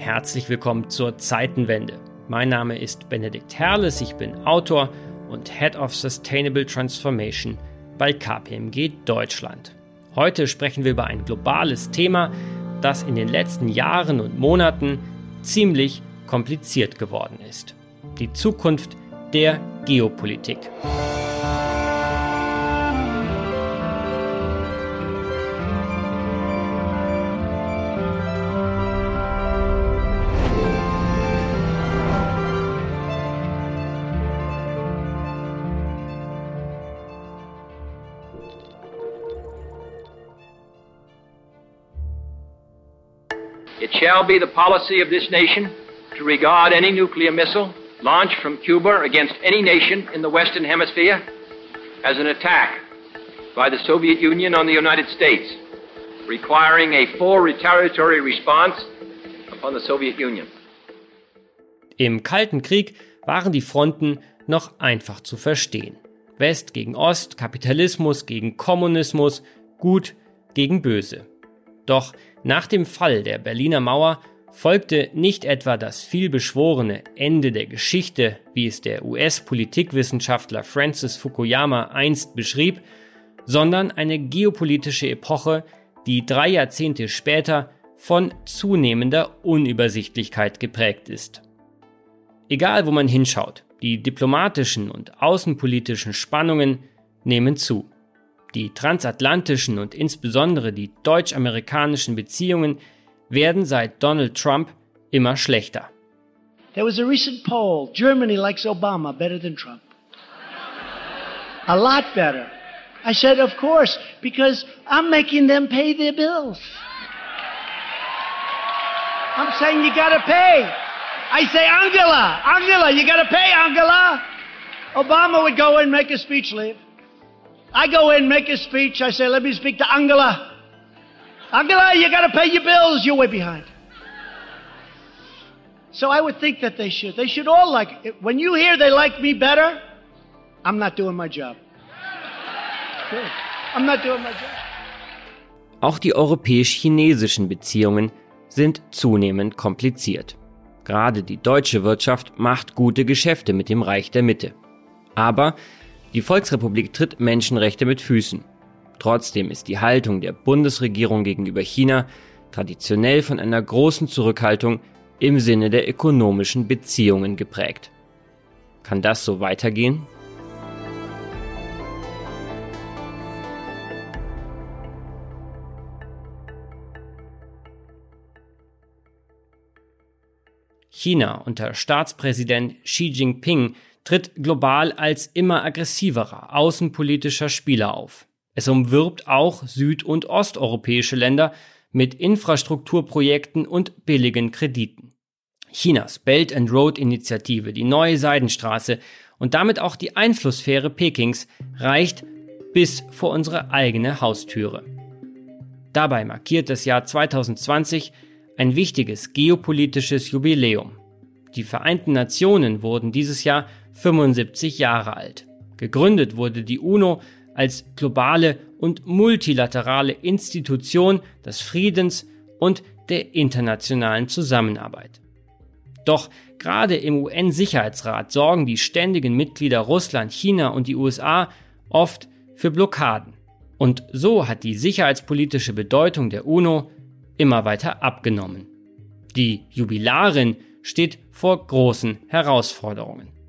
Herzlich willkommen zur Zeitenwende. Mein Name ist Benedikt Herles, ich bin Autor und Head of Sustainable Transformation bei KPMG Deutschland. Heute sprechen wir über ein globales Thema, das in den letzten Jahren und Monaten ziemlich kompliziert geworden ist. Die Zukunft der Geopolitik. Shall be the policy of this nation to regard any nuclear missile launched from Cuba against any nation in the Western Hemisphere as an attack by the Soviet Union on the United States, requiring a full retaliatory response upon the Soviet Union. Im Kalten Krieg waren die Fronten noch einfach zu verstehen. West gegen Ost, Kapitalismus gegen Kommunismus, Gut gegen Böse. Doch nach dem Fall der Berliner Mauer folgte nicht etwa das vielbeschworene Ende der Geschichte, wie es der US-Politikwissenschaftler Francis Fukuyama einst beschrieb, sondern eine geopolitische Epoche, die drei Jahrzehnte später von zunehmender Unübersichtlichkeit geprägt ist. Egal wo man hinschaut, die diplomatischen und außenpolitischen Spannungen nehmen zu. Die transatlantischen und insbesondere die deutsch-amerikanischen Beziehungen werden seit Donald Trump immer schlechter. There was a recent poll. Germany likes Obama better than Trump. A lot better. I said, of course, because I'm making them pay their bills. I'm saying you gotta pay. I say, Angela, Angela, you gotta pay, Angela. Obama would go in, make a speech, leave. I go in, make a speech. I say, let me speak to Angela. Angela, you got to pay your bills. You're way behind. So I would think that they should. They should all like it. When you hear they like me better, I'm not doing my job. I'm not doing my job. Auch die europäisch-chinesischen Beziehungen sind zunehmend kompliziert. Gerade die deutsche Wirtschaft macht gute Geschäfte mit dem Reich der Mitte. Aber die Volksrepublik tritt Menschenrechte mit Füßen. Trotzdem ist die Haltung der Bundesregierung gegenüber China traditionell von einer großen Zurückhaltung im Sinne der ökonomischen Beziehungen geprägt. Kann das so weitergehen? China unter Staatspräsident Xi Jinping tritt global als immer aggressiverer außenpolitischer Spieler auf. Es umwirbt auch süd- und osteuropäische Länder mit Infrastrukturprojekten und billigen Krediten. Chinas Belt and Road Initiative, die neue Seidenstraße und damit auch die Einflusssphäre Pekings reicht bis vor unsere eigene Haustüre. Dabei markiert das Jahr 2020 ein wichtiges geopolitisches Jubiläum. Die Vereinten Nationen wurden dieses Jahr 75 Jahre alt. Gegründet wurde die UNO als globale und multilaterale Institution des Friedens und der internationalen Zusammenarbeit. Doch gerade im UN-Sicherheitsrat sorgen die ständigen Mitglieder Russland, China und die USA oft für Blockaden. Und so hat die sicherheitspolitische Bedeutung der UNO immer weiter abgenommen. Die Jubilarin steht vor großen Herausforderungen.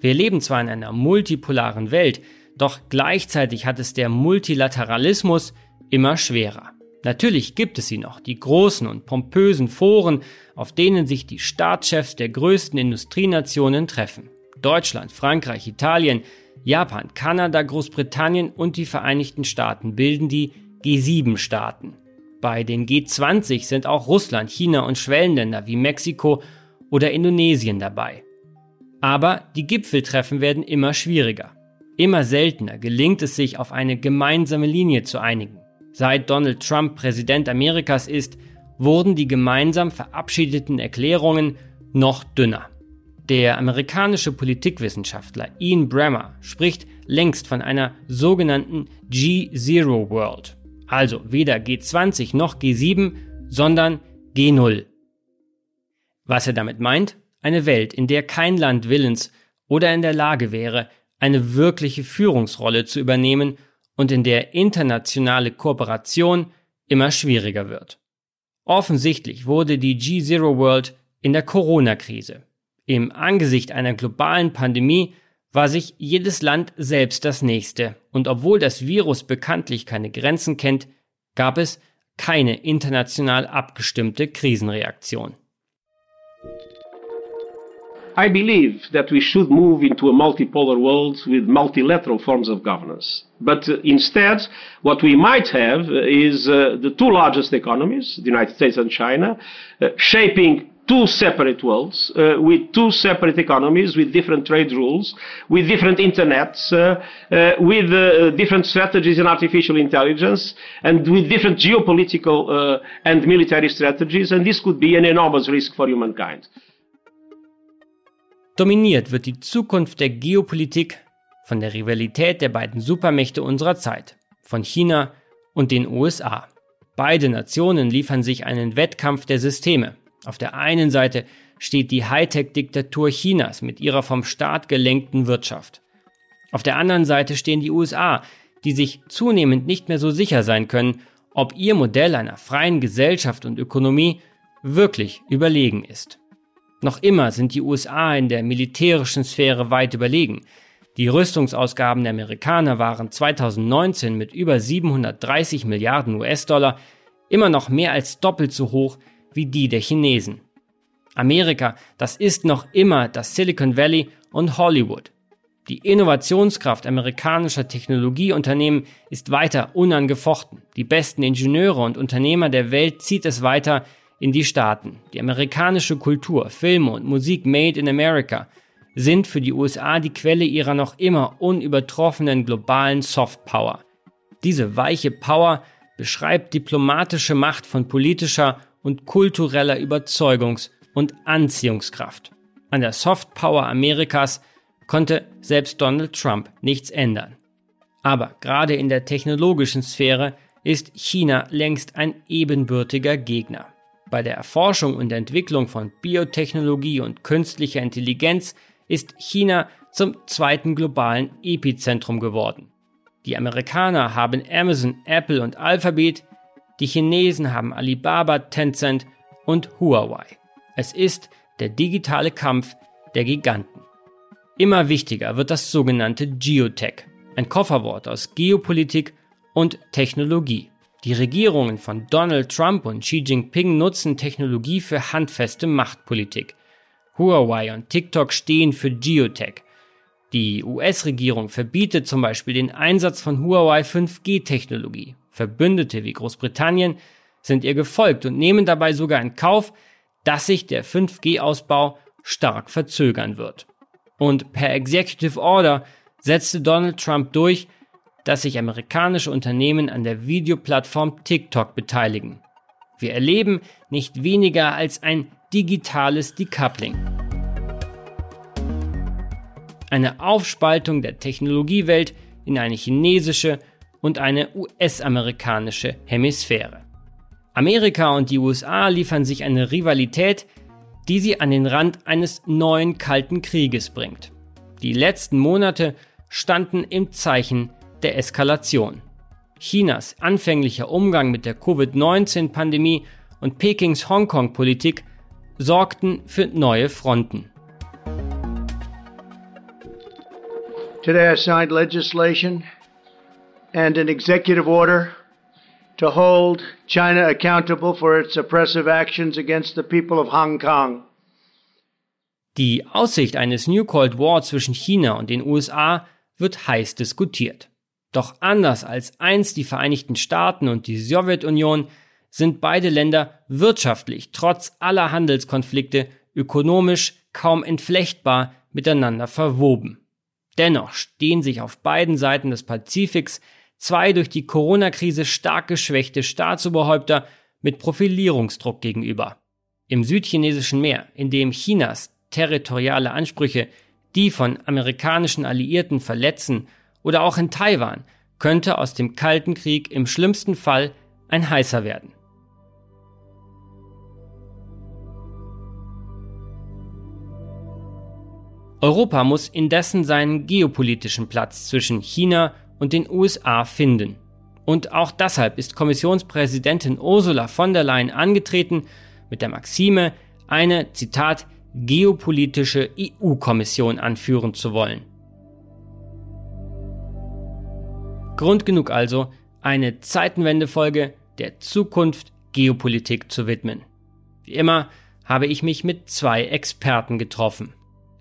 Wir leben zwar in einer multipolaren Welt, doch gleichzeitig hat es der Multilateralismus immer schwerer. Natürlich gibt es sie noch, die großen und pompösen Foren, auf denen sich die Staatschefs der größten Industrienationen treffen. Deutschland, Frankreich, Italien, Japan, Kanada, Großbritannien und die Vereinigten Staaten bilden die G7-Staaten. Bei den G20 sind auch Russland, China und Schwellenländer wie Mexiko oder Indonesien dabei. Aber die Gipfeltreffen werden immer schwieriger. Immer seltener gelingt es sich, auf eine gemeinsame Linie zu einigen. Seit Donald Trump Präsident Amerikas ist, wurden die gemeinsam verabschiedeten Erklärungen noch dünner. Der amerikanische Politikwissenschaftler Ian Bremmer spricht längst von einer sogenannten G-Zero World. Also weder G20 noch G7, sondern G0. Was er damit meint? Eine Welt, in der kein Land willens oder in der Lage wäre, eine wirkliche Führungsrolle zu übernehmen und in der internationale Kooperation immer schwieriger wird. Offensichtlich wurde die G-Zero World in der Corona-Krise. Im Angesicht einer globalen Pandemie war sich jedes Land selbst das nächste, und obwohl das Virus bekanntlich keine Grenzen kennt, gab es keine international abgestimmte Krisenreaktion. I believe that we should move into a multipolar world with multilateral forms of governance. But uh, instead, what we might have uh, is uh, the two largest economies, the United States and China, uh, shaping two separate worlds uh, with two separate economies with different trade rules, with different internets, uh, uh, with uh, different strategies in artificial intelligence, and with different geopolitical uh, and military strategies. And this could be an enormous risk for humankind. Dominiert wird die Zukunft der Geopolitik von der Rivalität der beiden Supermächte unserer Zeit, von China und den USA. Beide Nationen liefern sich einen Wettkampf der Systeme, auf der einen Seite steht die Hightech-Diktatur Chinas mit ihrer vom Staat gelenkten Wirtschaft. Auf der anderen Seite stehen die USA, die sich zunehmend nicht mehr so sicher sein können, ob ihr Modell einer freien Gesellschaft und Ökonomie wirklich überlegen ist. Noch immer sind die USA in der militärischen Sphäre weit überlegen. Die Rüstungsausgaben der Amerikaner waren 2019 mit über 730 Milliarden US-Dollar immer noch mehr als doppelt so hoch wie die der Chinesen. Amerika, das ist noch immer das Silicon Valley und Hollywood. Die Innovationskraft amerikanischer Technologieunternehmen ist weiter unangefochten. Die besten Ingenieure und Unternehmer der Welt zieht es weiter in die Staaten. Die amerikanische Kultur, Filme und Musik made in America sind für die USA die Quelle ihrer noch immer unübertroffenen globalen Softpower. Diese weiche Power beschreibt diplomatische Macht von politischer und kultureller Überzeugungs- und Anziehungskraft. An der Soft Power Amerikas konnte selbst Donald Trump nichts ändern. Aber gerade in der technologischen Sphäre ist China längst ein ebenbürtiger Gegner. Bei der Erforschung und Entwicklung von Biotechnologie und künstlicher Intelligenz ist China zum zweiten globalen Epizentrum geworden. Die Amerikaner haben Amazon, Apple und Alphabet, die Chinesen haben Alibaba, Tencent und Huawei. Es ist der digitale Kampf der Giganten. Immer wichtiger wird das sogenannte Geotech, ein Kofferwort aus Geopolitik und Technologie. Die Regierungen von Donald Trump und Xi Jinping nutzen Technologie für handfeste Machtpolitik. Huawei und TikTok stehen für Geotech. Die US-Regierung verbietet zum Beispiel den Einsatz von Huawei 5G-Technologie. Verbündete wie Großbritannien sind ihr gefolgt und nehmen dabei sogar in Kauf, dass sich der 5G-Ausbau stark verzögern wird. Und per Executive Order setzte Donald Trump durch, dass sich amerikanische Unternehmen an der Videoplattform TikTok beteiligen. Wir erleben nicht weniger als ein digitales Decoupling. Eine Aufspaltung der Technologiewelt in eine chinesische und eine US-amerikanische Hemisphäre. Amerika und die USA liefern sich eine Rivalität, die sie an den Rand eines neuen Kalten Krieges bringt. Die letzten Monate standen im Zeichen der Eskalation. Chinas anfänglicher Umgang mit der Covid-19-Pandemie und Pekings Hongkong-Politik sorgten für neue Fronten. Today I signed legislation and an executive order to hold China accountable for its oppressive actions against the people of Hong Kong. Die Aussicht eines New Cold War zwischen China und den USA wird heiß diskutiert. Doch anders als einst die Vereinigten Staaten und die Sowjetunion sind beide Länder wirtschaftlich trotz aller Handelskonflikte ökonomisch kaum entflechtbar miteinander verwoben. Dennoch stehen sich auf beiden Seiten des Pazifiks zwei durch die Corona-Krise stark geschwächte Staatsoberhäupter mit Profilierungsdruck gegenüber. Im südchinesischen Meer, in dem Chinas territoriale Ansprüche die von amerikanischen Alliierten verletzen, oder auch in Taiwan, könnte aus dem Kalten Krieg im schlimmsten Fall ein heißer werden. Europa muss indessen seinen geopolitischen Platz zwischen China und den USA finden. Und auch deshalb ist Kommissionspräsidentin Ursula von der Leyen angetreten mit der Maxime, eine, Zitat, geopolitische EU-Kommission anführen zu wollen. Grund genug also, eine Zeitenwendefolge der Zukunft Geopolitik zu widmen. Wie immer habe ich mich mit zwei Experten getroffen.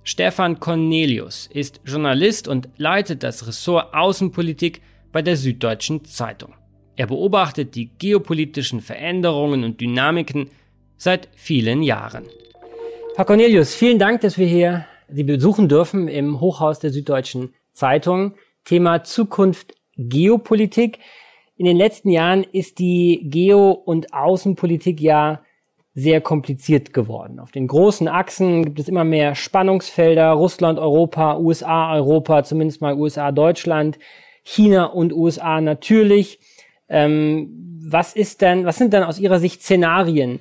Stefan Cornelius ist Journalist und leitet das Ressort Außenpolitik bei der Süddeutschen Zeitung. Er beobachtet die geopolitischen Veränderungen und Dynamiken seit vielen Jahren. Herr Cornelius, vielen Dank, dass wir hier Sie besuchen dürfen im Hochhaus der Süddeutschen Zeitung. Thema Zukunft Geopolitik. In den letzten Jahren ist die Geo- und Außenpolitik ja sehr kompliziert geworden. Auf den großen Achsen gibt es immer mehr Spannungsfelder. Russland, Europa, USA, Europa, zumindest mal USA, Deutschland, China und USA natürlich. Ähm, was ist denn, was sind dann aus Ihrer Sicht Szenarien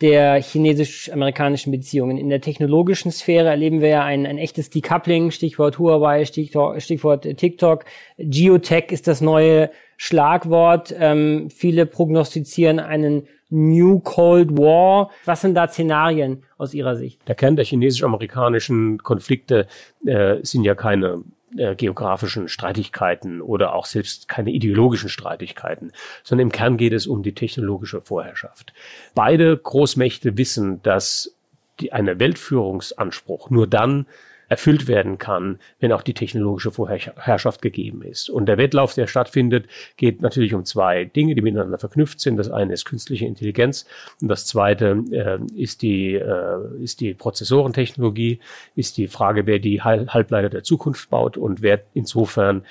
der chinesisch-amerikanischen Beziehungen? In der technologischen Sphäre erleben wir ja ein, ein echtes Decoupling, Stichwort Huawei, Stichwort, Stichwort TikTok. Geotech ist das neue Schlagwort. Ähm, viele prognostizieren einen New Cold War. Was sind da Szenarien aus Ihrer Sicht? Der Kern der chinesisch-amerikanischen Konflikte äh, sind ja keine äh, geografischen Streitigkeiten oder auch selbst keine ideologischen Streitigkeiten, sondern im Kern geht es um die technologische Vorherrschaft. Beide Großmächte wissen, dass die, eine Weltführungsanspruch nur dann erfüllt werden kann, wenn auch die technologische Vorherrschaft gegeben ist. Und der Wettlauf, der stattfindet, geht natürlich um zwei Dinge, die miteinander verknüpft sind. Das eine ist künstliche Intelligenz und das zweite äh, ist die äh, ist die Prozessorentechnologie, ist die Frage, wer die Halbleiter der Zukunft baut und wer insofern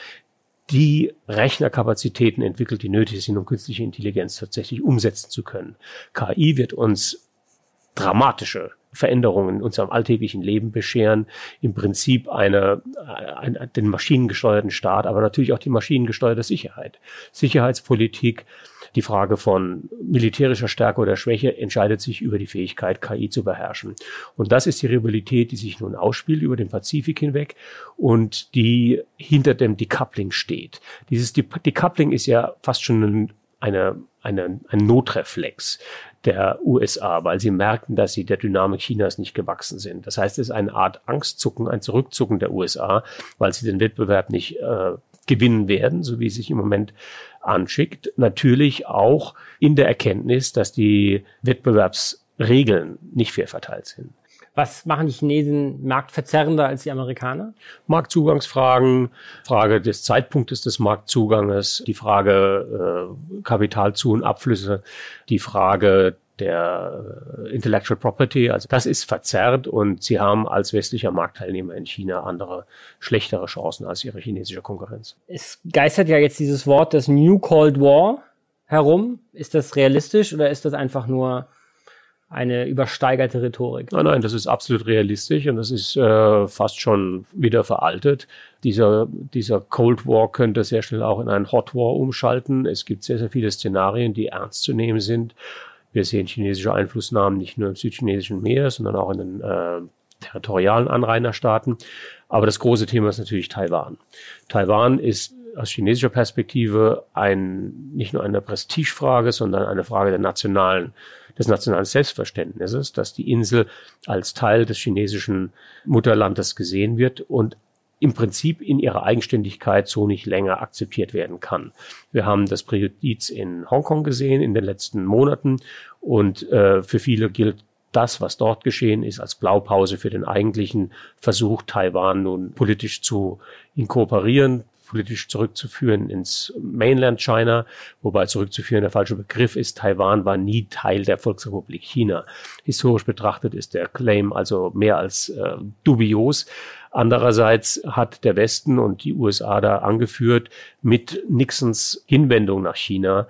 die Rechnerkapazitäten entwickelt, die nötig sind, um künstliche Intelligenz tatsächlich umsetzen zu können. KI wird uns dramatische Veränderungen in unserem alltäglichen Leben bescheren. Im Prinzip eine, eine, den maschinengesteuerten Staat, aber natürlich auch die maschinengesteuerte Sicherheit. Sicherheitspolitik, die Frage von militärischer Stärke oder Schwäche entscheidet sich über die Fähigkeit, KI zu beherrschen. Und das ist die Rivalität, die sich nun ausspielt über den Pazifik hinweg und die hinter dem Decoupling steht. Dieses Decoupling ist ja fast schon eine, eine, ein Notreflex der USA, weil sie merkten, dass sie der Dynamik Chinas nicht gewachsen sind. Das heißt, es ist eine Art Angstzucken, ein Zurückzucken der USA, weil sie den Wettbewerb nicht äh, gewinnen werden, so wie es sich im Moment anschickt. Natürlich auch in der Erkenntnis, dass die Wettbewerbsregeln nicht fair verteilt sind. Was machen die Chinesen marktverzerrender als die Amerikaner? Marktzugangsfragen, Frage des Zeitpunktes des Marktzuganges, die Frage äh, Kapitalzu- und Abflüsse, die Frage der äh, Intellectual Property. Also das ist verzerrt und sie haben als westlicher Marktteilnehmer in China andere, schlechtere Chancen als ihre chinesische Konkurrenz. Es geistert ja jetzt dieses Wort des New Cold War herum. Ist das realistisch oder ist das einfach nur eine übersteigerte Rhetorik. Nein, nein, das ist absolut realistisch und das ist äh, fast schon wieder veraltet. Dieser, dieser Cold War könnte sehr schnell auch in einen Hot War umschalten. Es gibt sehr, sehr viele Szenarien, die ernst zu nehmen sind. Wir sehen chinesische Einflussnahmen nicht nur im südchinesischen Meer, sondern auch in den äh, territorialen Anrainerstaaten. Aber das große Thema ist natürlich Taiwan. Taiwan ist aus chinesischer Perspektive ein, nicht nur eine Prestigefrage, sondern eine Frage der nationalen des nationalen Selbstverständnisses, dass die Insel als Teil des chinesischen Mutterlandes gesehen wird und im Prinzip in ihrer Eigenständigkeit so nicht länger akzeptiert werden kann. Wir haben das Präjudiz in Hongkong gesehen in den letzten Monaten und äh, für viele gilt das, was dort geschehen ist, als Blaupause für den eigentlichen Versuch, Taiwan nun politisch zu inkorporieren, politisch zurückzuführen ins Mainland China, wobei zurückzuführen der falsche Begriff ist. Taiwan war nie Teil der Volksrepublik China. Historisch betrachtet ist der Claim also mehr als äh, dubios. Andererseits hat der Westen und die USA da angeführt mit Nixons Hinwendung nach China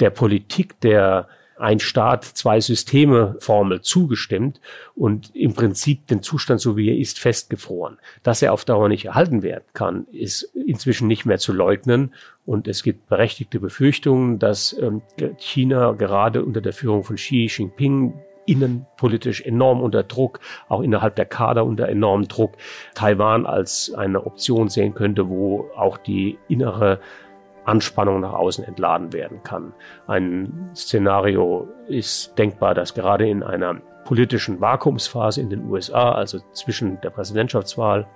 der Politik der ein Staat, zwei Systeme Formel zugestimmt und im Prinzip den Zustand, so wie er ist, festgefroren. Dass er auf Dauer nicht erhalten werden kann, ist inzwischen nicht mehr zu leugnen. Und es gibt berechtigte Befürchtungen, dass ähm, China gerade unter der Führung von Xi Jinping innenpolitisch enorm unter Druck, auch innerhalb der Kader unter enormem Druck, Taiwan als eine Option sehen könnte, wo auch die innere Anspannung nach außen entladen werden kann. Ein Szenario ist denkbar, dass gerade in einer politischen Vakuumsphase in den USA, also zwischen der Präsidentschaftswahl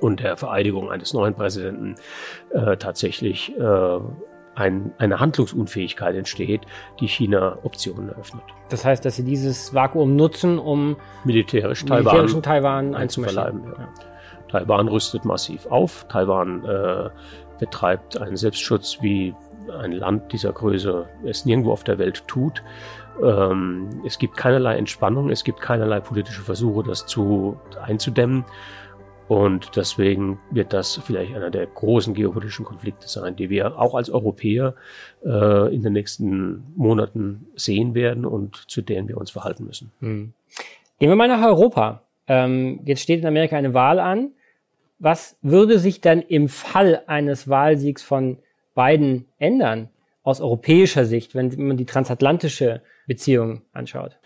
und der Vereidigung eines neuen Präsidenten, äh, tatsächlich äh, ein, eine Handlungsunfähigkeit entsteht, die China Optionen eröffnet. Das heißt, dass sie dieses Vakuum nutzen, um militärisch Taiwan, Taiwan einzuverleiben. Ja. Taiwan rüstet massiv auf. Taiwan äh, betreibt einen Selbstschutz, wie ein Land dieser Größe es nirgendwo auf der Welt tut. Ähm, es gibt keinerlei Entspannung, es gibt keinerlei politische Versuche, das zu einzudämmen. Und deswegen wird das vielleicht einer der großen geopolitischen Konflikte sein, die wir auch als Europäer äh, in den nächsten Monaten sehen werden und zu denen wir uns verhalten müssen. Hm. Gehen wir mal nach Europa. Ähm, jetzt steht in Amerika eine Wahl an. Was würde sich dann im Fall eines Wahlsiegs von Biden ändern aus europäischer Sicht, wenn man die transatlantische Beziehung anschaut?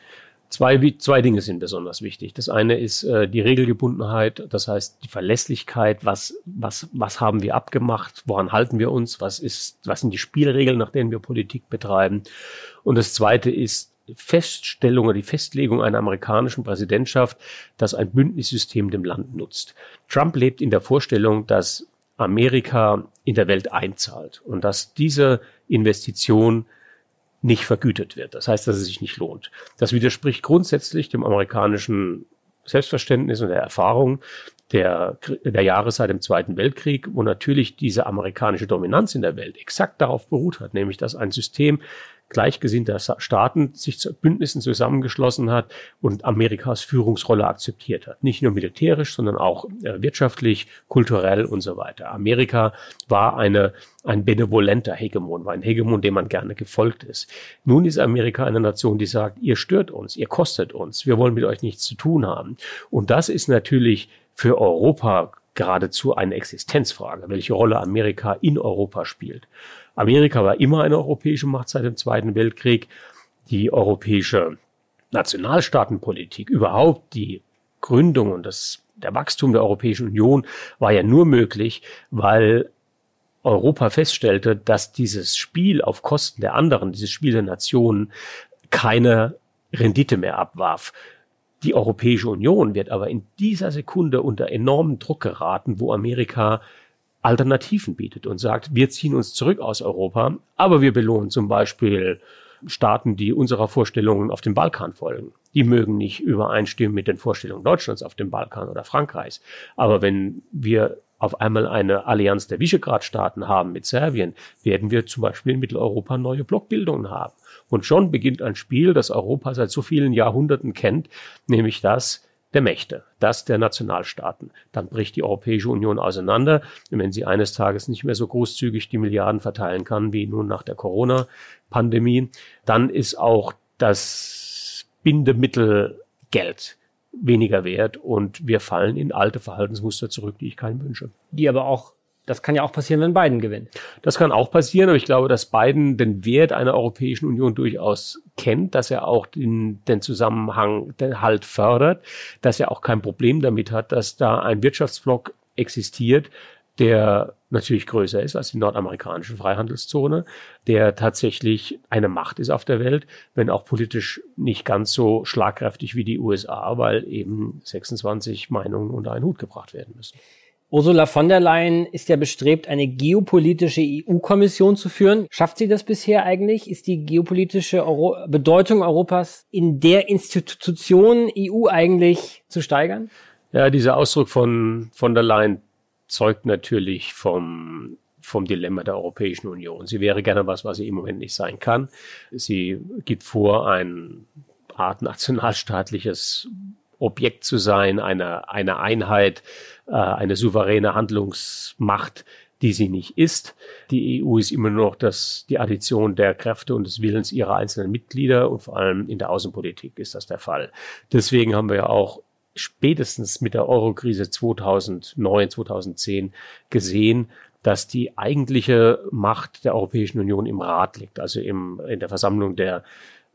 Zwei, zwei Dinge sind besonders wichtig. Das eine ist äh, die Regelgebundenheit, das heißt die Verlässlichkeit, was, was, was haben wir abgemacht, woran halten wir uns, was, ist, was sind die Spielregeln, nach denen wir Politik betreiben. Und das zweite ist Feststellung oder die Festlegung einer amerikanischen Präsidentschaft, dass ein Bündnissystem dem Land nutzt. Trump lebt in der Vorstellung, dass Amerika in der Welt einzahlt und dass diese Investition nicht vergütet wird. Das heißt, dass es sich nicht lohnt. Das widerspricht grundsätzlich dem amerikanischen Selbstverständnis und der Erfahrung der, der Jahre seit dem Zweiten Weltkrieg, wo natürlich diese amerikanische Dominanz in der Welt exakt darauf beruht hat, nämlich dass ein System gleichgesinnter Staaten sich zu Bündnissen zusammengeschlossen hat und Amerikas Führungsrolle akzeptiert hat. Nicht nur militärisch, sondern auch äh, wirtschaftlich, kulturell und so weiter. Amerika war eine, ein benevolenter Hegemon, war ein Hegemon, dem man gerne gefolgt ist. Nun ist Amerika eine Nation, die sagt, ihr stört uns, ihr kostet uns, wir wollen mit euch nichts zu tun haben. Und das ist natürlich für Europa geradezu eine Existenzfrage, welche Rolle Amerika in Europa spielt. Amerika war immer eine europäische Macht seit dem Zweiten Weltkrieg. Die europäische Nationalstaatenpolitik, überhaupt die Gründung und das, der Wachstum der Europäischen Union war ja nur möglich, weil Europa feststellte, dass dieses Spiel auf Kosten der anderen, dieses Spiel der Nationen, keine Rendite mehr abwarf. Die Europäische Union wird aber in dieser Sekunde unter enormen Druck geraten, wo Amerika Alternativen bietet und sagt, wir ziehen uns zurück aus Europa, aber wir belohnen zum Beispiel Staaten, die unserer Vorstellungen auf dem Balkan folgen. Die mögen nicht übereinstimmen mit den Vorstellungen Deutschlands auf dem Balkan oder Frankreichs. Aber wenn wir auf einmal eine Allianz der Visegrad-Staaten haben mit Serbien, werden wir zum Beispiel in Mitteleuropa neue Blockbildungen haben. Und schon beginnt ein Spiel, das Europa seit so vielen Jahrhunderten kennt, nämlich das, der Mächte, das der Nationalstaaten. Dann bricht die Europäische Union auseinander. Wenn sie eines Tages nicht mehr so großzügig die Milliarden verteilen kann wie nun nach der Corona-Pandemie, dann ist auch das Bindemittel Geld weniger wert und wir fallen in alte Verhaltensmuster zurück, die ich keinen wünsche. Die aber auch das kann ja auch passieren, wenn Biden gewinnt. Das kann auch passieren, aber ich glaube, dass Biden den Wert einer Europäischen Union durchaus kennt, dass er auch den, den Zusammenhang den halt fördert, dass er auch kein Problem damit hat, dass da ein Wirtschaftsblock existiert, der natürlich größer ist als die nordamerikanische Freihandelszone, der tatsächlich eine Macht ist auf der Welt, wenn auch politisch nicht ganz so schlagkräftig wie die USA, weil eben 26 Meinungen unter einen Hut gebracht werden müssen. Ursula von der Leyen ist ja bestrebt, eine geopolitische EU-Kommission zu führen. Schafft sie das bisher eigentlich? Ist die geopolitische Euro Bedeutung Europas in der Institution EU eigentlich zu steigern? Ja, dieser Ausdruck von von der Leyen zeugt natürlich vom vom Dilemma der Europäischen Union. Sie wäre gerne was, was sie im Moment nicht sein kann. Sie gibt vor, ein Art nationalstaatliches Objekt zu sein, eine, eine Einheit, äh, eine souveräne Handlungsmacht, die sie nicht ist. Die EU ist immer noch das, die Addition der Kräfte und des Willens ihrer einzelnen Mitglieder und vor allem in der Außenpolitik ist das der Fall. Deswegen haben wir ja auch spätestens mit der Eurokrise 2009, 2010 gesehen, dass die eigentliche Macht der Europäischen Union im Rat liegt, also im, in der Versammlung der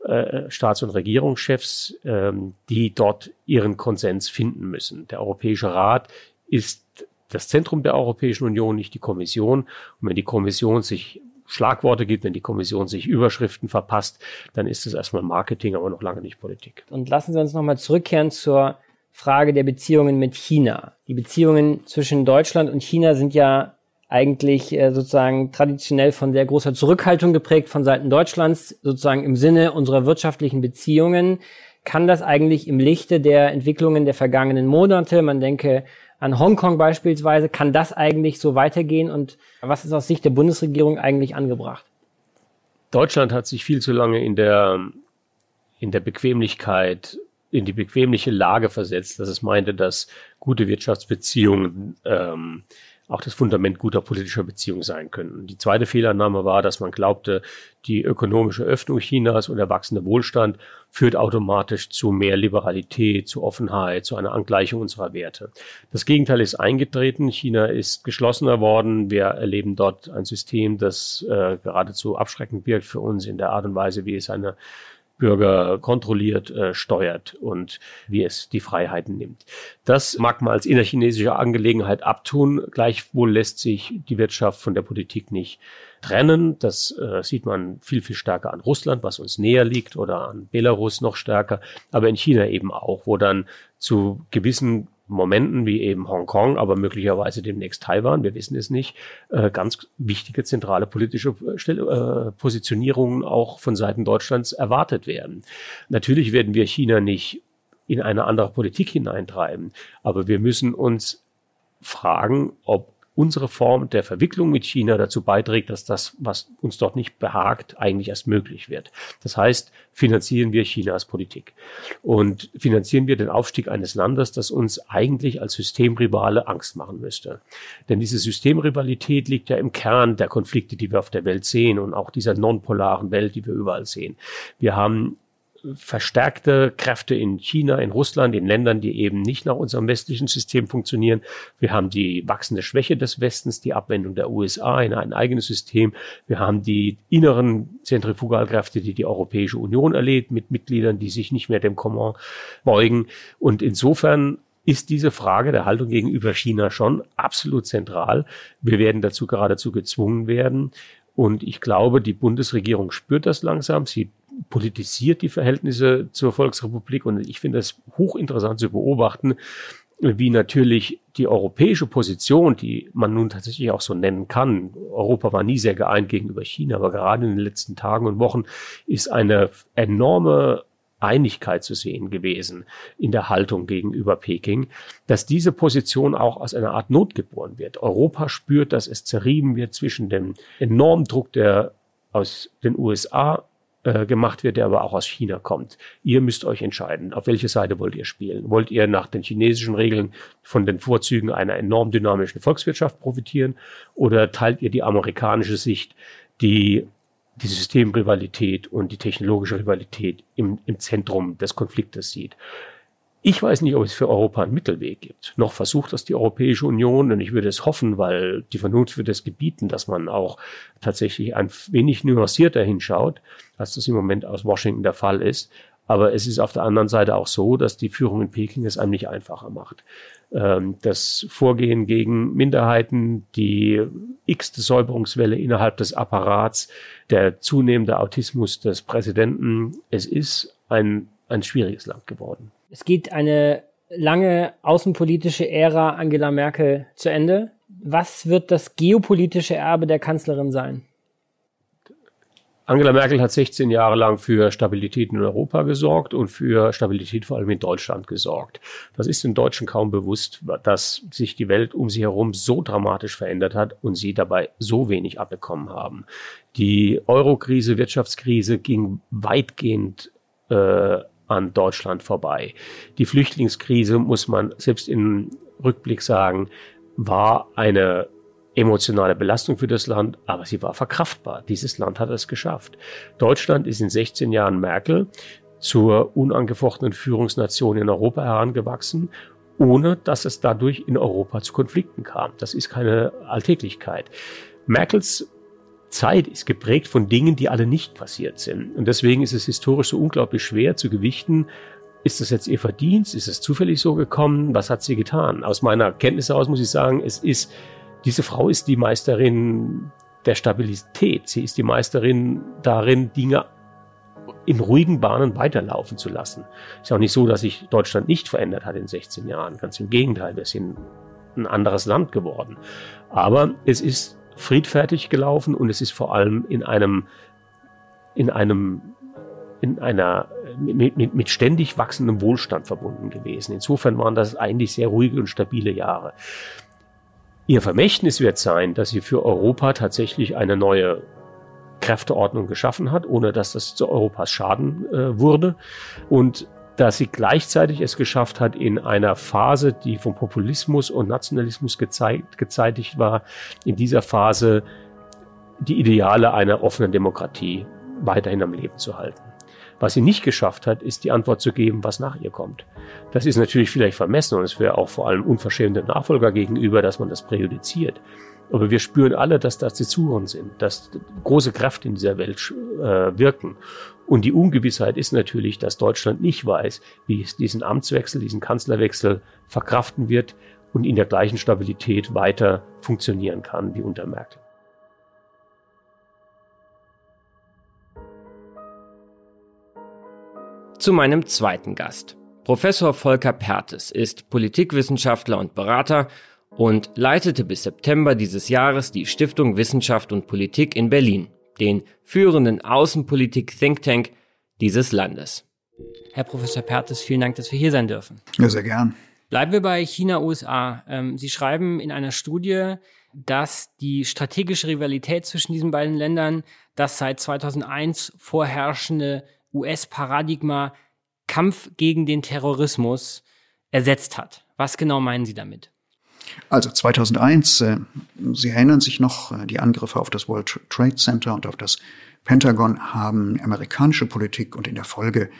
äh, Staats- und Regierungschefs, ähm, die dort ihren Konsens finden müssen. Der Europäische Rat ist das Zentrum der Europäischen Union, nicht die Kommission. Und wenn die Kommission sich Schlagworte gibt, wenn die Kommission sich Überschriften verpasst, dann ist es erstmal Marketing, aber noch lange nicht Politik. Und lassen Sie uns nochmal zurückkehren zur Frage der Beziehungen mit China. Die Beziehungen zwischen Deutschland und China sind ja eigentlich äh, sozusagen traditionell von sehr großer Zurückhaltung geprägt von Seiten Deutschlands, sozusagen im Sinne unserer wirtschaftlichen Beziehungen. Kann das eigentlich im Lichte der Entwicklungen der vergangenen Monate, man denke an Hongkong beispielsweise, kann das eigentlich so weitergehen und was ist aus Sicht der Bundesregierung eigentlich angebracht? Deutschland hat sich viel zu lange in der, in der Bequemlichkeit, in die bequemliche Lage versetzt, dass es meinte, dass gute Wirtschaftsbeziehungen ähm, auch das Fundament guter politischer Beziehungen sein können. Die zweite Fehlannahme war, dass man glaubte, die ökonomische Öffnung Chinas und der wachsende Wohlstand führt automatisch zu mehr Liberalität, zu Offenheit, zu einer Angleichung unserer Werte. Das Gegenteil ist eingetreten. China ist geschlossener worden. Wir erleben dort ein System, das äh, geradezu abschreckend wirkt für uns in der Art und Weise, wie es eine Bürger kontrolliert äh, steuert und wie es die Freiheiten nimmt. Das mag man als innerchinesische Angelegenheit abtun. Gleichwohl lässt sich die Wirtschaft von der Politik nicht trennen. Das äh, sieht man viel, viel stärker an Russland, was uns näher liegt, oder an Belarus noch stärker, aber in China eben auch, wo dann zu gewissen Momenten wie eben Hongkong, aber möglicherweise demnächst Taiwan, wir wissen es nicht, äh, ganz wichtige zentrale politische äh, Positionierungen auch von Seiten Deutschlands erwartet werden. Natürlich werden wir China nicht in eine andere Politik hineintreiben, aber wir müssen uns fragen, ob unsere Form der Verwicklung mit China dazu beiträgt, dass das, was uns dort nicht behagt, eigentlich erst möglich wird. Das heißt, finanzieren wir Chinas Politik und finanzieren wir den Aufstieg eines Landes, das uns eigentlich als Systemrivale Angst machen müsste. Denn diese Systemrivalität liegt ja im Kern der Konflikte, die wir auf der Welt sehen und auch dieser nonpolaren Welt, die wir überall sehen. Wir haben verstärkte Kräfte in China, in Russland, in Ländern, die eben nicht nach unserem westlichen System funktionieren. Wir haben die wachsende Schwäche des Westens, die Abwendung der USA in ein eigenes System. Wir haben die inneren Zentrifugalkräfte, die die Europäische Union erlebt, mit Mitgliedern, die sich nicht mehr dem Command beugen. Und insofern ist diese Frage der Haltung gegenüber China schon absolut zentral. Wir werden dazu geradezu gezwungen werden. Und ich glaube, die Bundesregierung spürt das langsam. Sie politisiert die Verhältnisse zur Volksrepublik und ich finde es hochinteressant zu beobachten, wie natürlich die europäische Position, die man nun tatsächlich auch so nennen kann, Europa war nie sehr geeint gegenüber China, aber gerade in den letzten Tagen und Wochen ist eine enorme Einigkeit zu sehen gewesen in der Haltung gegenüber Peking, dass diese Position auch aus einer Art Not geboren wird. Europa spürt, dass es zerrieben wird zwischen dem enormen Druck, der aus den USA äh, gemacht wird, der aber auch aus China kommt. Ihr müsst euch entscheiden, auf welche Seite wollt ihr spielen. Wollt ihr nach den chinesischen Regeln von den Vorzügen einer enorm dynamischen Volkswirtschaft profitieren oder teilt ihr die amerikanische Sicht, die die Systemrivalität und die technologische Rivalität im, im Zentrum des Konfliktes sieht? Ich weiß nicht, ob es für Europa einen Mittelweg gibt. Noch versucht das die Europäische Union und ich würde es hoffen, weil die Vernunft wird es gebieten, dass man auch tatsächlich ein wenig nuancierter hinschaut, als das im Moment aus Washington der Fall ist. Aber es ist auf der anderen Seite auch so, dass die Führung in Peking es einem nicht einfacher macht. Ähm, das Vorgehen gegen Minderheiten, die x-te Säuberungswelle innerhalb des Apparats, der zunehmende Autismus des Präsidenten, es ist ein, ein schwieriges Land geworden. Es geht eine lange außenpolitische Ära Angela Merkel zu Ende. Was wird das geopolitische Erbe der Kanzlerin sein? Angela Merkel hat 16 Jahre lang für Stabilität in Europa gesorgt und für Stabilität vor allem in Deutschland gesorgt. Das ist den Deutschen kaum bewusst, dass sich die Welt um sie herum so dramatisch verändert hat und sie dabei so wenig abbekommen haben. Die Eurokrise, Wirtschaftskrise ging weitgehend äh, an Deutschland vorbei. Die Flüchtlingskrise, muss man selbst im Rückblick sagen, war eine emotionale Belastung für das Land, aber sie war verkraftbar. Dieses Land hat es geschafft. Deutschland ist in 16 Jahren Merkel zur unangefochtenen Führungsnation in Europa herangewachsen, ohne dass es dadurch in Europa zu Konflikten kam. Das ist keine Alltäglichkeit. Merkels Zeit ist geprägt von Dingen, die alle nicht passiert sind. Und deswegen ist es historisch so unglaublich schwer zu gewichten, ist das jetzt ihr Verdienst? Ist es zufällig so gekommen? Was hat sie getan? Aus meiner Kenntnis heraus muss ich sagen, es ist, diese Frau ist die Meisterin der Stabilität. Sie ist die Meisterin darin, Dinge in ruhigen Bahnen weiterlaufen zu lassen. Ist ja auch nicht so, dass sich Deutschland nicht verändert hat in 16 Jahren. Ganz im Gegenteil, wir sind ein anderes Land geworden. Aber es ist friedfertig gelaufen und es ist vor allem in einem, in einem, in einer, mit, mit, mit ständig wachsendem Wohlstand verbunden gewesen. Insofern waren das eigentlich sehr ruhige und stabile Jahre. Ihr Vermächtnis wird sein, dass sie für Europa tatsächlich eine neue Kräfteordnung geschaffen hat, ohne dass das zu Europas Schaden äh, wurde. Und dass sie gleichzeitig es geschafft hat, in einer Phase, die vom Populismus und Nationalismus gezeigt, gezeitigt war, in dieser Phase die Ideale einer offenen Demokratie weiterhin am Leben zu halten. Was sie nicht geschafft hat, ist die Antwort zu geben, was nach ihr kommt. Das ist natürlich vielleicht vermessen und es wäre auch vor allem unverschämt dem Nachfolger gegenüber, dass man das präjudiziert. Aber wir spüren alle, dass das Zäsuren sind, dass große Kräfte in dieser Welt äh, wirken. Und die Ungewissheit ist natürlich, dass Deutschland nicht weiß, wie es diesen Amtswechsel, diesen Kanzlerwechsel verkraften wird und in der gleichen Stabilität weiter funktionieren kann wie unter Merkel. Zu meinem zweiten Gast. Professor Volker Pertes ist Politikwissenschaftler und Berater und leitete bis September dieses Jahres die Stiftung Wissenschaft und Politik in Berlin, den führenden Außenpolitik-Think Tank dieses Landes. Herr Professor Pertes, vielen Dank, dass wir hier sein dürfen. Ja, sehr gern. Bleiben wir bei China-USA. Ähm, Sie schreiben in einer Studie, dass die strategische Rivalität zwischen diesen beiden Ländern das seit 2001 vorherrschende US-Paradigma Kampf gegen den Terrorismus ersetzt hat. Was genau meinen Sie damit? Also 2001, äh, Sie erinnern sich noch, äh, die Angriffe auf das World Trade Center und auf das Pentagon haben amerikanische Politik und in der Folge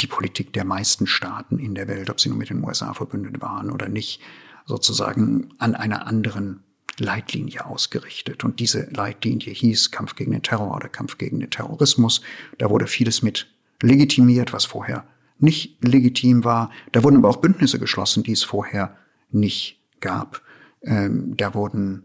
die Politik der meisten Staaten in der Welt, ob sie nun mit den USA verbündet waren oder nicht, sozusagen an einer anderen Leitlinie ausgerichtet. Und diese Leitlinie hieß Kampf gegen den Terror oder Kampf gegen den Terrorismus. Da wurde vieles mit legitimiert, was vorher nicht legitim war. Da wurden aber auch Bündnisse geschlossen, die es vorher nicht gab. Ähm, da wurden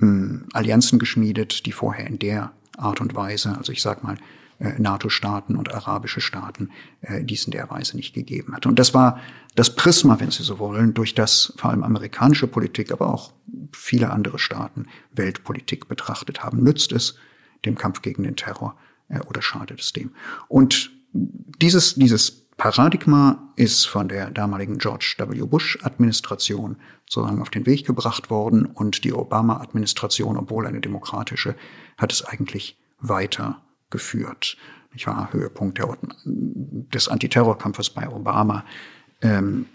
ähm, Allianzen geschmiedet, die vorher in der Art und Weise, also ich sag mal, NATO-Staaten und arabische Staaten äh, dies in der Weise nicht gegeben hat. Und das war das Prisma, wenn Sie so wollen, durch das vor allem amerikanische Politik, aber auch viele andere Staaten Weltpolitik betrachtet haben. Nützt es dem Kampf gegen den Terror äh, oder schadet es dem? Und dieses, dieses Paradigma ist von der damaligen George W. Bush-Administration sozusagen auf den Weg gebracht worden und die Obama-Administration, obwohl eine demokratische, hat es eigentlich weitergeführt. Ich war Höhepunkt der, des Antiterrorkampfes bei Obama, ähm,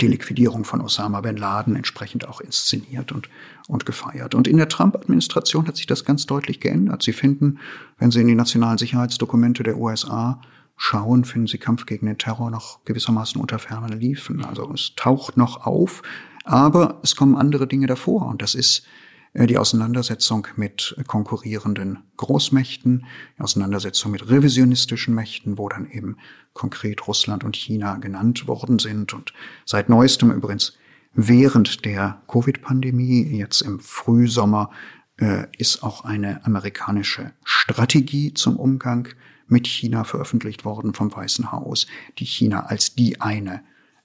die Liquidierung von Osama bin Laden entsprechend auch inszeniert und, und gefeiert. Und in der Trump-Administration hat sich das ganz deutlich geändert. Sie finden, wenn Sie in die nationalen Sicherheitsdokumente der USA schauen, finden Sie Kampf gegen den Terror noch gewissermaßen unter ferner Liefen. Also es taucht noch auf, aber es kommen andere Dinge davor. Und das ist die Auseinandersetzung mit konkurrierenden Großmächten, die Auseinandersetzung mit revisionistischen Mächten, wo dann eben konkret Russland und China genannt worden sind. Und seit neuestem übrigens während der Covid-Pandemie, jetzt im Frühsommer, äh, ist auch eine amerikanische Strategie zum Umgang mit China veröffentlicht worden vom Weißen Haus, die China als die eine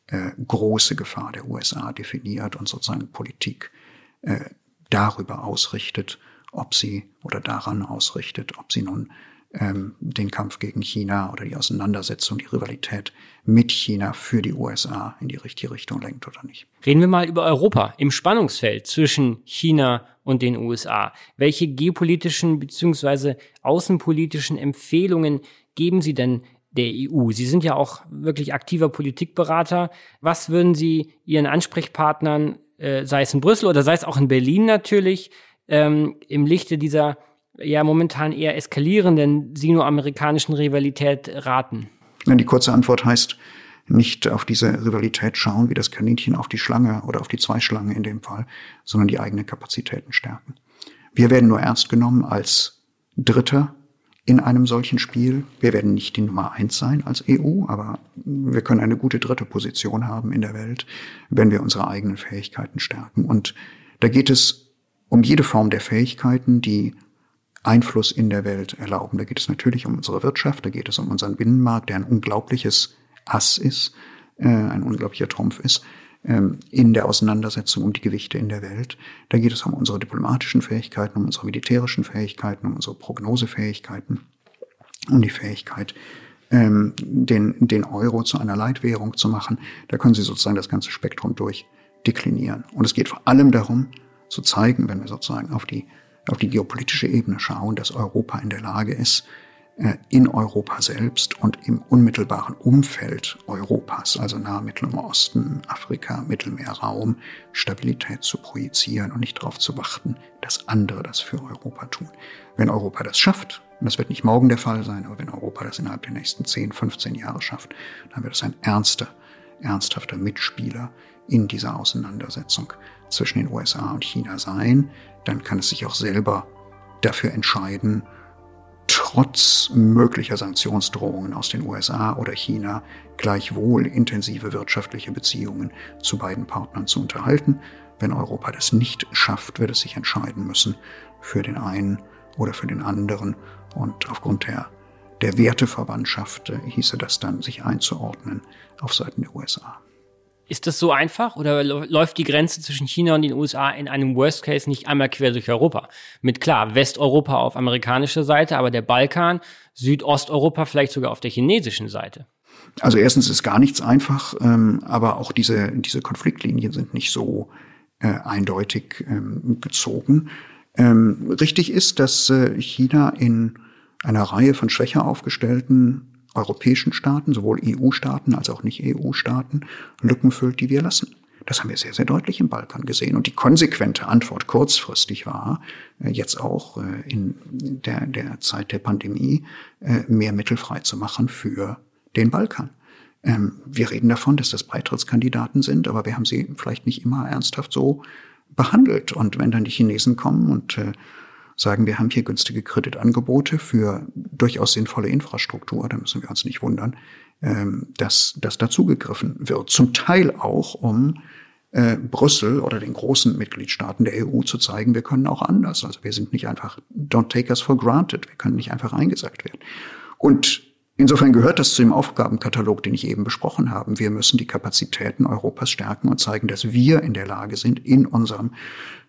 äh, große Gefahr der USA definiert und sozusagen Politik äh, darüber ausrichtet, ob sie oder daran ausrichtet, ob sie nun ähm, den Kampf gegen China oder die Auseinandersetzung, die Rivalität mit China für die USA in die richtige Richtung lenkt oder nicht. Reden wir mal über Europa im Spannungsfeld zwischen China und den USA. Welche geopolitischen bzw. außenpolitischen Empfehlungen geben Sie denn der EU? Sie sind ja auch wirklich aktiver Politikberater. Was würden Sie Ihren Ansprechpartnern, äh, sei es in Brüssel oder sei es auch in Berlin natürlich, ähm, im Lichte dieser ja momentan eher eskalierenden sino-amerikanischen Rivalität raten? Die kurze Antwort heißt, nicht auf diese Rivalität schauen wie das Kaninchen auf die Schlange oder auf die zwei Schlangen in dem Fall, sondern die eigenen Kapazitäten stärken. Wir werden nur ernst genommen als Dritter in einem solchen Spiel. Wir werden nicht die Nummer eins sein als EU, aber wir können eine gute dritte Position haben in der Welt, wenn wir unsere eigenen Fähigkeiten stärken. Und da geht es um jede Form der Fähigkeiten, die Einfluss in der Welt erlauben. Da geht es natürlich um unsere Wirtschaft, da geht es um unseren Binnenmarkt, der ein unglaubliches Ass ist, äh, ein unglaublicher Trumpf ist in der Auseinandersetzung um die Gewichte in der Welt. Da geht es um unsere diplomatischen Fähigkeiten, um unsere militärischen Fähigkeiten, um unsere Prognosefähigkeiten, um die Fähigkeit, ähm, den, den Euro zu einer Leitwährung zu machen. Da können Sie sozusagen das ganze Spektrum durchdeklinieren. Und es geht vor allem darum, zu zeigen, wenn wir sozusagen auf die, auf die geopolitische Ebene schauen, dass Europa in der Lage ist, in Europa selbst und im unmittelbaren Umfeld Europas, also nahe Mittlerer Osten, Afrika, Mittelmeerraum, Stabilität zu projizieren und nicht darauf zu warten, dass andere das für Europa tun. Wenn Europa das schafft, und das wird nicht morgen der Fall sein, aber wenn Europa das innerhalb der nächsten 10, 15 Jahre schafft, dann wird es ein ernster, ernsthafter Mitspieler in dieser Auseinandersetzung zwischen den USA und China sein. Dann kann es sich auch selber dafür entscheiden, trotz möglicher Sanktionsdrohungen aus den USA oder China gleichwohl intensive wirtschaftliche Beziehungen zu beiden Partnern zu unterhalten. Wenn Europa das nicht schafft, wird es sich entscheiden müssen für den einen oder für den anderen. Und aufgrund der, der Werteverwandtschaft äh, hieße das dann, sich einzuordnen auf Seiten der USA. Ist das so einfach oder läuft die Grenze zwischen China und den USA in einem Worst Case nicht einmal quer durch Europa? Mit klar, Westeuropa auf amerikanischer Seite, aber der Balkan, Südosteuropa vielleicht sogar auf der chinesischen Seite. Also erstens ist gar nichts einfach, ähm, aber auch diese, diese Konfliktlinien sind nicht so äh, eindeutig ähm, gezogen. Ähm, richtig ist, dass äh, China in einer Reihe von schwächer aufgestellten europäischen Staaten, sowohl EU-Staaten als auch Nicht-EU-Staaten, Lücken füllt, die wir lassen. Das haben wir sehr, sehr deutlich im Balkan gesehen. Und die konsequente Antwort kurzfristig war, äh, jetzt auch äh, in der, der Zeit der Pandemie, äh, mehr Mittel frei für den Balkan. Ähm, wir reden davon, dass das Beitrittskandidaten sind, aber wir haben sie vielleicht nicht immer ernsthaft so behandelt. Und wenn dann die Chinesen kommen und sagen, wir haben hier günstige Kreditangebote für durchaus sinnvolle Infrastruktur, da müssen wir uns nicht wundern, ähm, dass, dass dazugegriffen wird. Zum Teil auch, um äh, Brüssel oder den großen Mitgliedstaaten der EU zu zeigen, wir können auch anders. Also wir sind nicht einfach, don't take us for granted, wir können nicht einfach eingesagt werden. Und Insofern gehört das zu dem Aufgabenkatalog, den ich eben besprochen habe. Wir müssen die Kapazitäten Europas stärken und zeigen, dass wir in der Lage sind, in unserem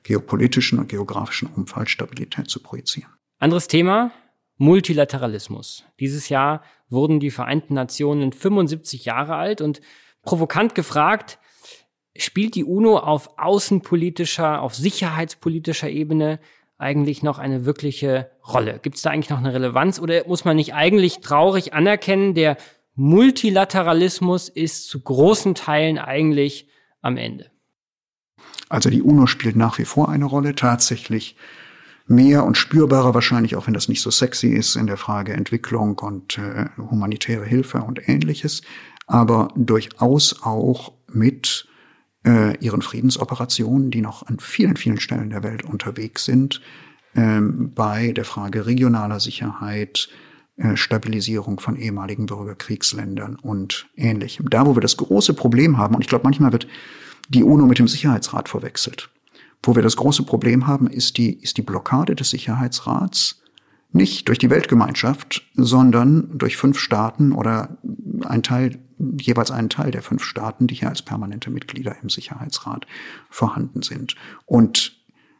geopolitischen und geografischen Umfeld Stabilität zu projizieren. Anderes Thema, Multilateralismus. Dieses Jahr wurden die Vereinten Nationen 75 Jahre alt und provokant gefragt, spielt die UNO auf außenpolitischer, auf sicherheitspolitischer Ebene eigentlich noch eine wirkliche Rolle? Gibt es da eigentlich noch eine Relevanz oder muss man nicht eigentlich traurig anerkennen, der Multilateralismus ist zu großen Teilen eigentlich am Ende? Also die UNO spielt nach wie vor eine Rolle, tatsächlich mehr und spürbarer wahrscheinlich, auch wenn das nicht so sexy ist in der Frage Entwicklung und äh, humanitäre Hilfe und ähnliches, aber durchaus auch mit äh, ihren Friedensoperationen, die noch an vielen, vielen Stellen der Welt unterwegs sind, äh, bei der Frage regionaler Sicherheit, äh, Stabilisierung von ehemaligen Bürgerkriegsländern und ähnlichem. Da, wo wir das große Problem haben, und ich glaube, manchmal wird die UNO mit dem Sicherheitsrat verwechselt. Wo wir das große Problem haben, ist die, ist die Blockade des Sicherheitsrats nicht durch die Weltgemeinschaft, sondern durch fünf Staaten oder ein Teil, jeweils einen Teil der fünf Staaten, die hier als permanente Mitglieder im Sicherheitsrat vorhanden sind. Und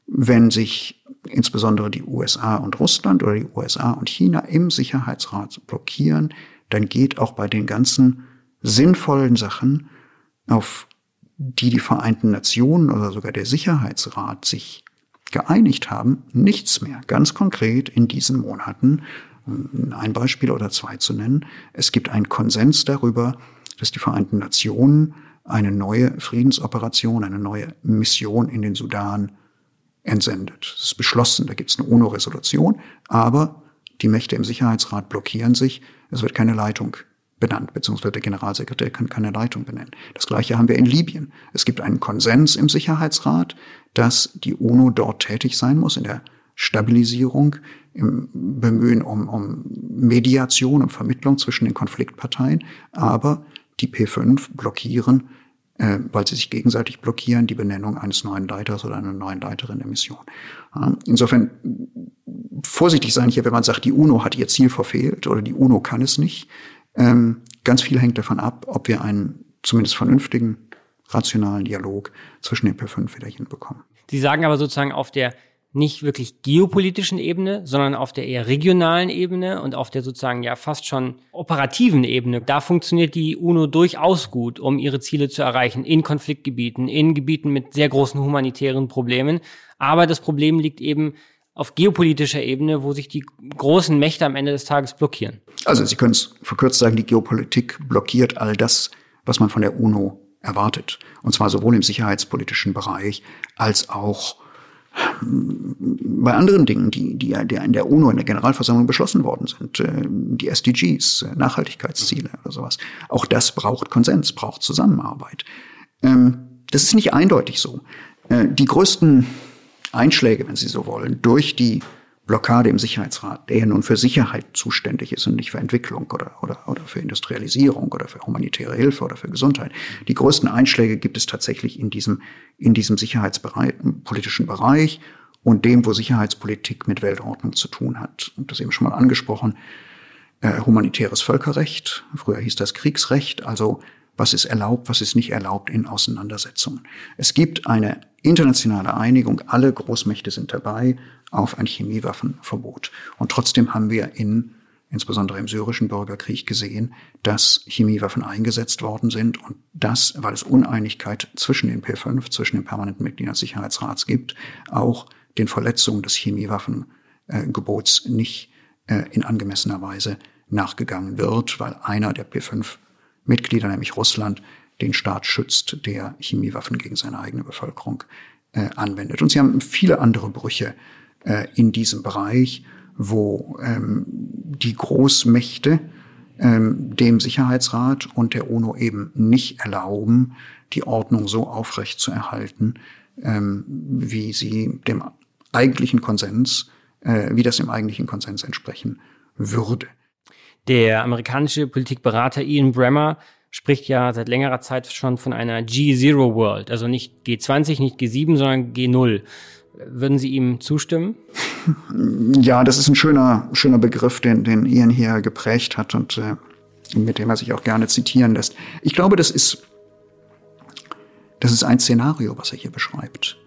wenn sich insbesondere die USA und Russland oder die USA und China im Sicherheitsrat blockieren, dann geht auch bei den ganzen sinnvollen Sachen, auf die die Vereinten Nationen oder sogar der Sicherheitsrat sich geeinigt haben, nichts mehr. Ganz konkret in diesen Monaten, ein Beispiel oder zwei zu nennen, es gibt einen Konsens darüber, dass die Vereinten Nationen eine neue Friedensoperation, eine neue Mission in den Sudan entsendet. Das ist beschlossen, da gibt es eine UNO-Resolution, aber die Mächte im Sicherheitsrat blockieren sich, es wird keine Leitung benannt, beziehungsweise der Generalsekretär kann keine Leitung benennen. Das Gleiche haben wir in Libyen. Es gibt einen Konsens im Sicherheitsrat, dass die UNO dort tätig sein muss, in der Stabilisierung, im Bemühen um, um Mediation, um Vermittlung zwischen den Konfliktparteien, aber die P5 blockieren, äh, weil sie sich gegenseitig blockieren, die Benennung eines neuen Leiters oder einer neuen Leiterin der Mission. Insofern vorsichtig sein hier, wenn man sagt, die UNO hat ihr Ziel verfehlt oder die UNO kann es nicht. Ähm, ganz viel hängt davon ab, ob wir einen zumindest vernünftigen, rationalen Dialog zwischen den P5 wieder hinbekommen. Sie sagen aber sozusagen auf der nicht wirklich geopolitischen Ebene, sondern auf der eher regionalen Ebene und auf der sozusagen ja fast schon operativen Ebene. Da funktioniert die UNO durchaus gut, um ihre Ziele zu erreichen in Konfliktgebieten, in Gebieten mit sehr großen humanitären Problemen. Aber das Problem liegt eben auf geopolitischer Ebene, wo sich die großen Mächte am Ende des Tages blockieren. Also Sie können es verkürzt sagen, die Geopolitik blockiert all das, was man von der UNO erwartet. Und zwar sowohl im sicherheitspolitischen Bereich als auch bei anderen Dingen, die, die in der UNO, in der Generalversammlung beschlossen worden sind, äh, die SDGs, äh, Nachhaltigkeitsziele oder sowas. Auch das braucht Konsens, braucht Zusammenarbeit. Ähm, das ist nicht eindeutig so. Äh, die größten Einschläge, wenn Sie so wollen, durch die Blockade im Sicherheitsrat, der ja nun für Sicherheit zuständig ist und nicht für Entwicklung oder, oder, oder für Industrialisierung oder für humanitäre Hilfe oder für Gesundheit. Die größten Einschläge gibt es tatsächlich in diesem, in diesem sicherheitspolitischen Bereich und dem, wo Sicherheitspolitik mit Weltordnung zu tun hat. Und das eben schon mal angesprochen, äh, humanitäres Völkerrecht, früher hieß das Kriegsrecht, also was ist erlaubt, was ist nicht erlaubt in Auseinandersetzungen. Es gibt eine internationale Einigung, alle Großmächte sind dabei auf ein Chemiewaffenverbot. Und trotzdem haben wir in insbesondere im syrischen Bürgerkrieg gesehen, dass Chemiewaffen eingesetzt worden sind und das, weil es Uneinigkeit zwischen den P5, zwischen den permanenten Mitgliedern des Sicherheitsrats gibt, auch den Verletzungen des Chemiewaffengebots nicht äh, in angemessener Weise nachgegangen wird, weil einer der P5 Mitglieder, nämlich Russland, den Staat schützt, der Chemiewaffen gegen seine eigene Bevölkerung äh, anwendet. Und sie haben viele andere Brüche äh, in diesem Bereich, wo ähm, die Großmächte ähm, dem Sicherheitsrat und der UNO eben nicht erlauben, die Ordnung so aufrecht zu erhalten, ähm, wie sie dem eigentlichen Konsens, äh, wie das dem eigentlichen Konsens entsprechen würde. Der amerikanische Politikberater Ian Bremmer spricht ja seit längerer Zeit schon von einer G0 World, also nicht G20, nicht G7, sondern G0. Würden Sie ihm zustimmen? Ja, das ist ein schöner, schöner Begriff, den, den Ian hier geprägt hat und äh, mit dem er sich auch gerne zitieren lässt. Ich glaube, das ist, das ist ein Szenario, was er hier beschreibt.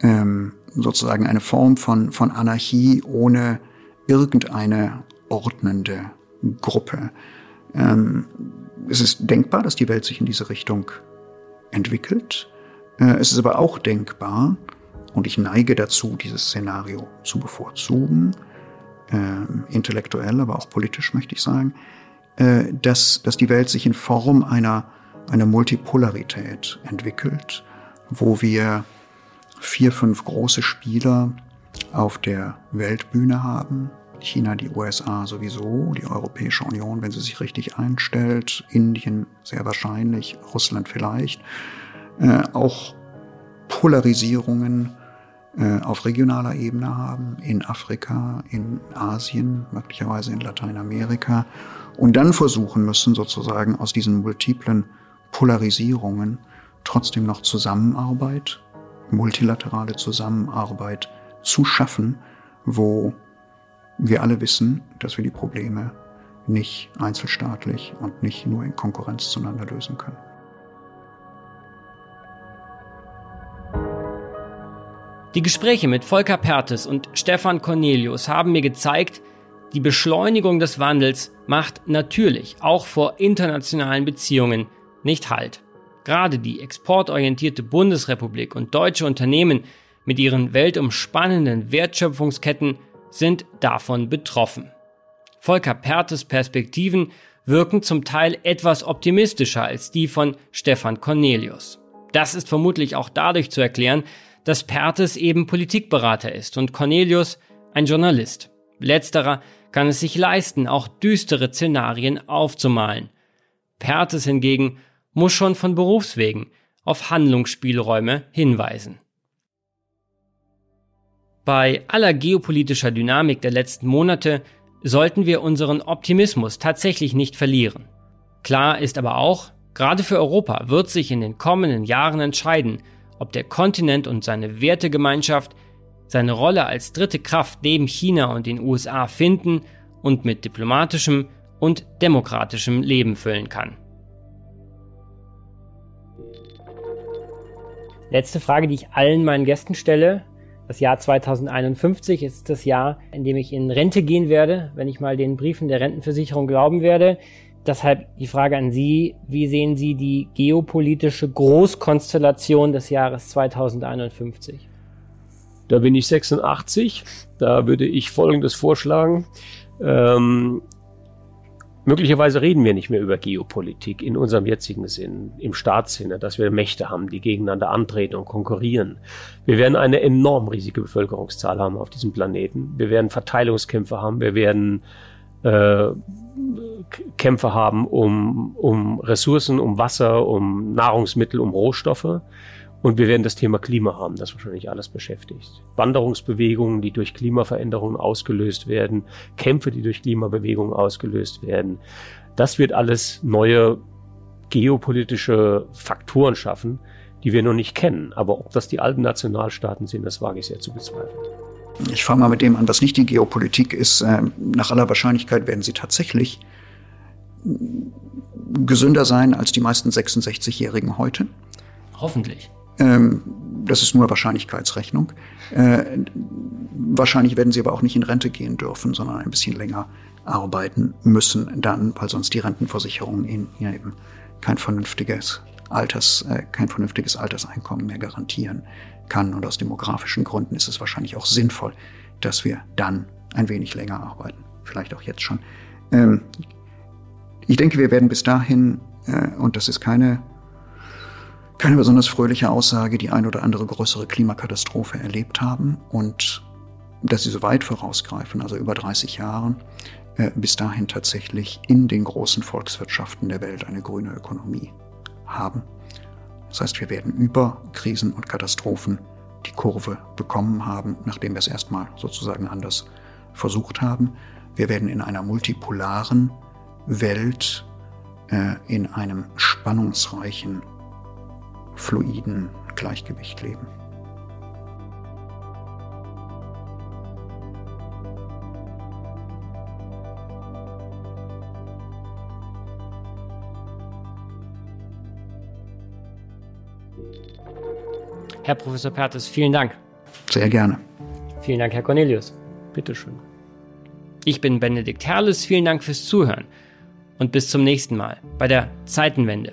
Ähm, sozusagen eine Form von, von Anarchie ohne irgendeine ordnende Gruppe. Ähm, es ist denkbar, dass die Welt sich in diese Richtung entwickelt. Äh, es ist aber auch denkbar, und ich neige dazu, dieses Szenario zu bevorzugen, äh, intellektuell, aber auch politisch möchte ich sagen, äh, dass, dass die Welt sich in Form einer, einer Multipolarität entwickelt, wo wir vier, fünf große Spieler auf der Weltbühne haben, China, die USA sowieso, die Europäische Union, wenn sie sich richtig einstellt, Indien sehr wahrscheinlich, Russland vielleicht, äh, auch Polarisierungen auf regionaler Ebene haben, in Afrika, in Asien, möglicherweise in Lateinamerika, und dann versuchen müssen, sozusagen aus diesen multiplen Polarisierungen trotzdem noch Zusammenarbeit, multilaterale Zusammenarbeit zu schaffen, wo wir alle wissen, dass wir die Probleme nicht einzelstaatlich und nicht nur in Konkurrenz zueinander lösen können. Die Gespräche mit Volker Pertes und Stefan Cornelius haben mir gezeigt, die Beschleunigung des Wandels macht natürlich auch vor internationalen Beziehungen nicht Halt. Gerade die exportorientierte Bundesrepublik und deutsche Unternehmen mit ihren weltumspannenden Wertschöpfungsketten sind davon betroffen. Volker Pertes Perspektiven wirken zum Teil etwas optimistischer als die von Stefan Cornelius. Das ist vermutlich auch dadurch zu erklären, dass Pertes eben Politikberater ist und Cornelius ein Journalist. Letzterer kann es sich leisten, auch düstere Szenarien aufzumalen. Pertes hingegen muss schon von Berufswegen auf Handlungsspielräume hinweisen. Bei aller geopolitischer Dynamik der letzten Monate sollten wir unseren Optimismus tatsächlich nicht verlieren. Klar ist aber auch, gerade für Europa wird sich in den kommenden Jahren entscheiden, ob der Kontinent und seine Wertegemeinschaft seine Rolle als dritte Kraft neben China und den USA finden und mit diplomatischem und demokratischem Leben füllen kann. Letzte Frage, die ich allen meinen Gästen stelle. Das Jahr 2051 ist das Jahr, in dem ich in Rente gehen werde, wenn ich mal den Briefen der Rentenversicherung glauben werde. Deshalb die Frage an Sie, wie sehen Sie die geopolitische Großkonstellation des Jahres 2051? Da bin ich 86. Da würde ich Folgendes vorschlagen. Ähm, Möglicherweise reden wir nicht mehr über Geopolitik in unserem jetzigen Sinn, im Staatssinne, dass wir Mächte haben, die gegeneinander antreten und konkurrieren. Wir werden eine enorm riesige Bevölkerungszahl haben auf diesem Planeten. Wir werden Verteilungskämpfe haben. Wir werden äh, Kämpfe haben um, um Ressourcen, um Wasser, um Nahrungsmittel, um Rohstoffe. Und wir werden das Thema Klima haben, das wahrscheinlich alles beschäftigt. Wanderungsbewegungen, die durch Klimaveränderungen ausgelöst werden, Kämpfe, die durch Klimabewegungen ausgelöst werden. Das wird alles neue geopolitische Faktoren schaffen, die wir noch nicht kennen. Aber ob das die alten Nationalstaaten sind, das wage ich sehr zu bezweifeln. Ich fange mal mit dem an, was nicht die Geopolitik ist. Ähm, nach aller Wahrscheinlichkeit werden sie tatsächlich gesünder sein als die meisten 66-Jährigen heute. Hoffentlich. Ähm, das ist nur Wahrscheinlichkeitsrechnung. Äh, wahrscheinlich werden sie aber auch nicht in Rente gehen dürfen, sondern ein bisschen länger arbeiten müssen dann, weil sonst die Rentenversicherung ihnen eben kein vernünftiges Alters, äh, kein vernünftiges Alterseinkommen mehr garantieren kann. Und aus demografischen Gründen ist es wahrscheinlich auch sinnvoll, dass wir dann ein wenig länger arbeiten. Vielleicht auch jetzt schon. Ähm, ich denke, wir werden bis dahin, äh, und das ist keine keine besonders fröhliche Aussage, die ein oder andere größere Klimakatastrophe erlebt haben und dass sie so weit vorausgreifen, also über 30 Jahren, äh, bis dahin tatsächlich in den großen Volkswirtschaften der Welt eine grüne Ökonomie haben. Das heißt, wir werden über Krisen und Katastrophen die Kurve bekommen haben, nachdem wir es erstmal sozusagen anders versucht haben. Wir werden in einer multipolaren Welt, äh, in einem spannungsreichen fluiden Gleichgewicht leben. Herr Professor Pertes, vielen Dank. Sehr gerne. Vielen Dank, Herr Cornelius. Bitteschön. Ich bin Benedikt Herles, vielen Dank fürs Zuhören und bis zum nächsten Mal bei der Zeitenwende.